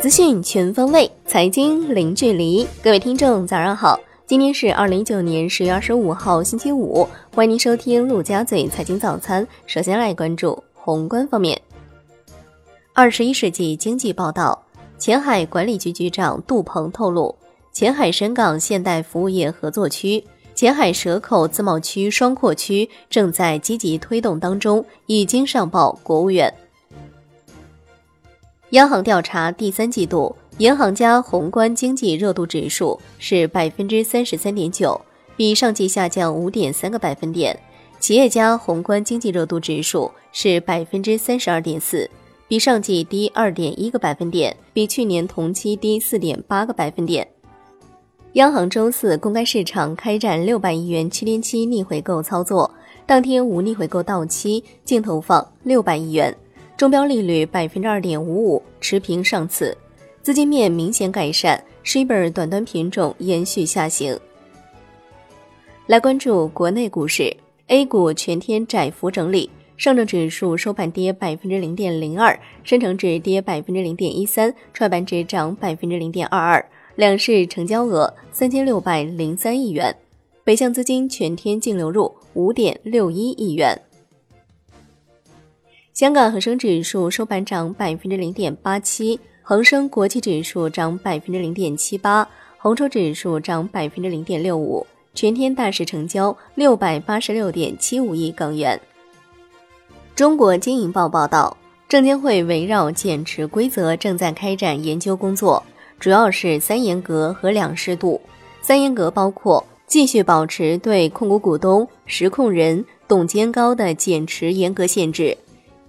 资讯全方位，财经零距离。各位听众，早上好！今天是二零一九年十月二十五号，星期五。欢迎您收听陆家嘴财经早餐。首先来关注宏观方面。二十一世纪经济报道，前海管理局局长杜鹏透露，前海深港现代服务业合作区、前海蛇口自贸区双扩区正在积极推动当中，已经上报国务院。央行调查第三季度，银行家宏观经济热度指数是百分之三十三点九，比上季下降五点三个百分点；企业家宏观经济热度指数是百分之三十二点四，比上季低二点一个百分点，比去年同期低四点八个百分点。央行周四公开市场开展六百亿元七天期逆回购操作，当天无逆回购到期，净投放六百亿元。中标利率百分之二点五五，持平上次，资金面明显改善，Shibor 短端品种延续下行。来关注国内股市，A 股全天窄幅整理，上证指数收盘跌百分之零点零二，深成指跌百分之零点一三，创业板指涨百分之零点二二，两市成交额三千六百零三亿元，北向资金全天净流入五点六一亿元。香港恒生指数收盘涨百分之零点八七，恒生国际指数涨百分之零点七八，红筹指数涨百分之零点六五。全天大市成交六百八十六点七五亿港元。中国经营报报道，证监会围绕减持规则正在开展研究工作，主要是三严格和两适度。三严格包括继续保持对控股股东、实控人、董监高的减持严格限制。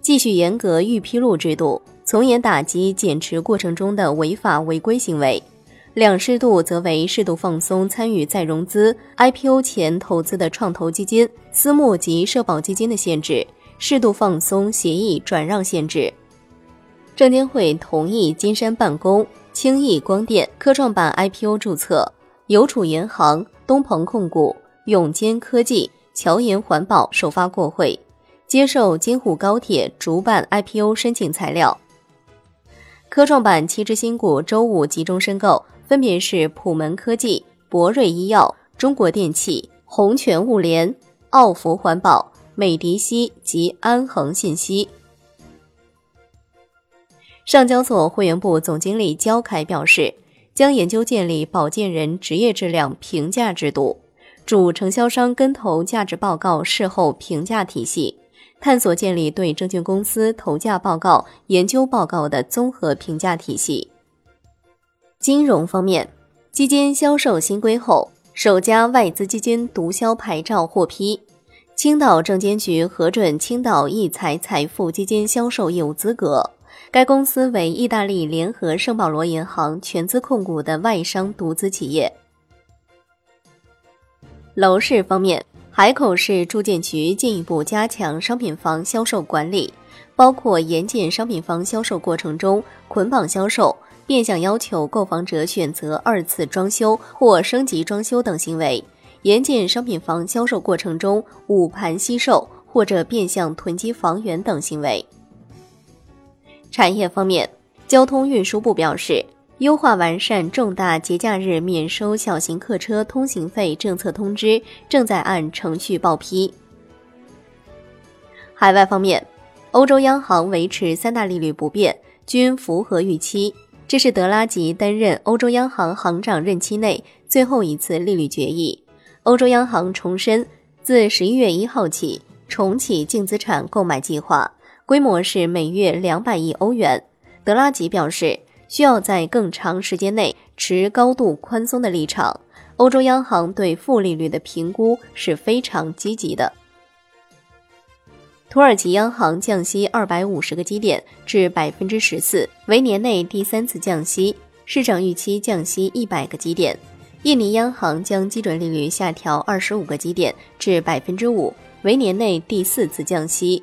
继续严格预披露制度，从严打击减持过程中的违法违规行为。两适度则为适度放松参与再融资、IPO 前投资的创投基金、私募及社保基金的限制，适度放松协议转让限制。证监会同意金山办公、轻易光电、科创板 IPO 注册，邮储银行、东鹏控股、永坚科技、侨银环保首发过会。接受京沪高铁主板 IPO 申请材料。科创板七只新股周五集中申购，分别是普门科技、博瑞医药、中国电气、宏泉物联、奥福环保、美迪西及安恒信息。上交所会员部总经理焦凯表示，将研究建立保荐人职业质量评价制度，主承销商跟投价值报告事后评价体系。探索建立对证券公司投价报告、研究报告的综合评价体系。金融方面，基金销售新规后，首家外资基金独销牌照获批，青岛证监局核准青岛易财财富基金销售业务资格。该公司为意大利联合圣保罗银行全资控股的外商独资企业。楼市方面。海口市住建局进一步加强商品房销售管理，包括严禁商品房销售过程中捆绑销售、变相要求购房者选择二次装修或升级装修等行为；严禁商品房销售过程中捂盘惜售或者变相囤积房源等行为。产业方面，交通运输部表示。优化完善重大节假日免收小型客车通行费政策通知正在按程序报批。海外方面，欧洲央行维持三大利率不变，均符合预期。这是德拉吉担任欧洲央行行长任期内最后一次利率决议。欧洲央行重申，自十一月一号起重启净资产购买计划，规模是每月两百亿欧元。德拉吉表示。需要在更长时间内持高度宽松的立场。欧洲央行对负利率的评估是非常积极的。土耳其央行降息二百五十个基点至百分之十四，为年内第三次降息，市场预期降息一百个基点。印尼央行将基准利率下调二十五个基点至百分之五，为年内第四次降息。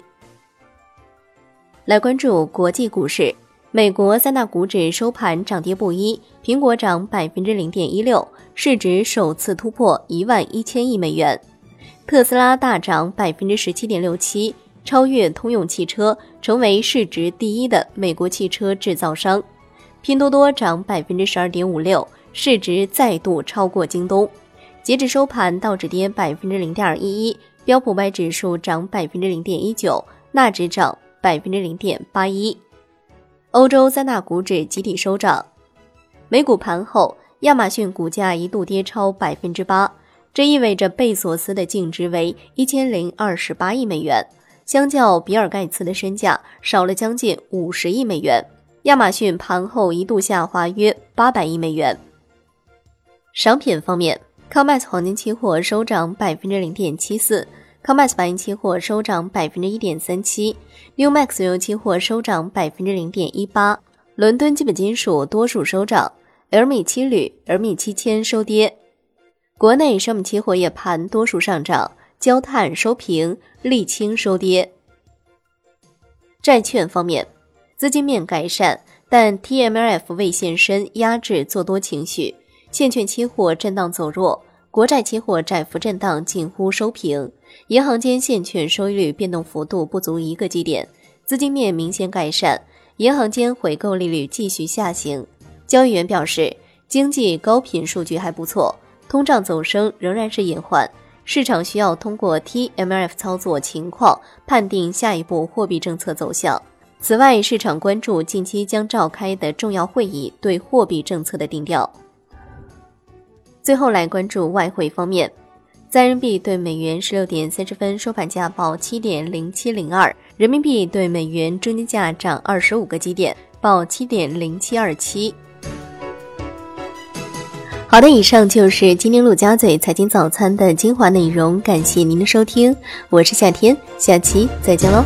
来关注国际股市。美国三大股指收盘涨跌不一，苹果涨百分之零点一六，市值首次突破一万一千亿美元；特斯拉大涨百分之十七点六七，超越通用汽车，成为市值第一的美国汽车制造商。拼多多涨百分之十二点五六，市值再度超过京东。截止收盘，道指跌百分之零点一一，标普百指数涨百分之零点一九，纳指涨百分之零点八一。欧洲三大股指集体收涨。美股盘后，亚马逊股价一度跌超百分之八，这意味着贝索斯的净值为一千零二十八亿美元，相较比尔盖茨的身价少了将近五十亿美元。亚马逊盘后一度下滑约八百亿美元。商品方面，COMEX 黄金期货收涨百分之零点七四，COMEX 白银期货收涨百分之一点三七，NewMax 原油期货收涨百分之零点一八。伦敦基本金属多数收涨，L 米七铝、L 米七铅收跌。国内商品期货夜盘多数上涨，焦炭收平，沥青收跌。债券方面。资金面改善，但 TMLF 未现身，压制做多情绪。现券期货震荡走弱，国债期货窄幅震荡，近乎收平。银行间现券收益率变动幅度不足一个基点，资金面明显改善。银行间回购利率继续下行。交易员表示，经济高频数据还不错，通胀走升仍然是隐患。市场需要通过 TMLF 操作情况判定下一步货币政策走向。此外，市场关注近期将召开的重要会议对货币政策的定调。最后来关注外汇方面，在人民币对美元十六点三十分收盘价报七点零七零二，人民币对美元中间价涨二十五个基点，报七点零七二七。好的，以上就是今天陆家嘴财经早餐的精华内容，感谢您的收听，我是夏天，下期再见喽。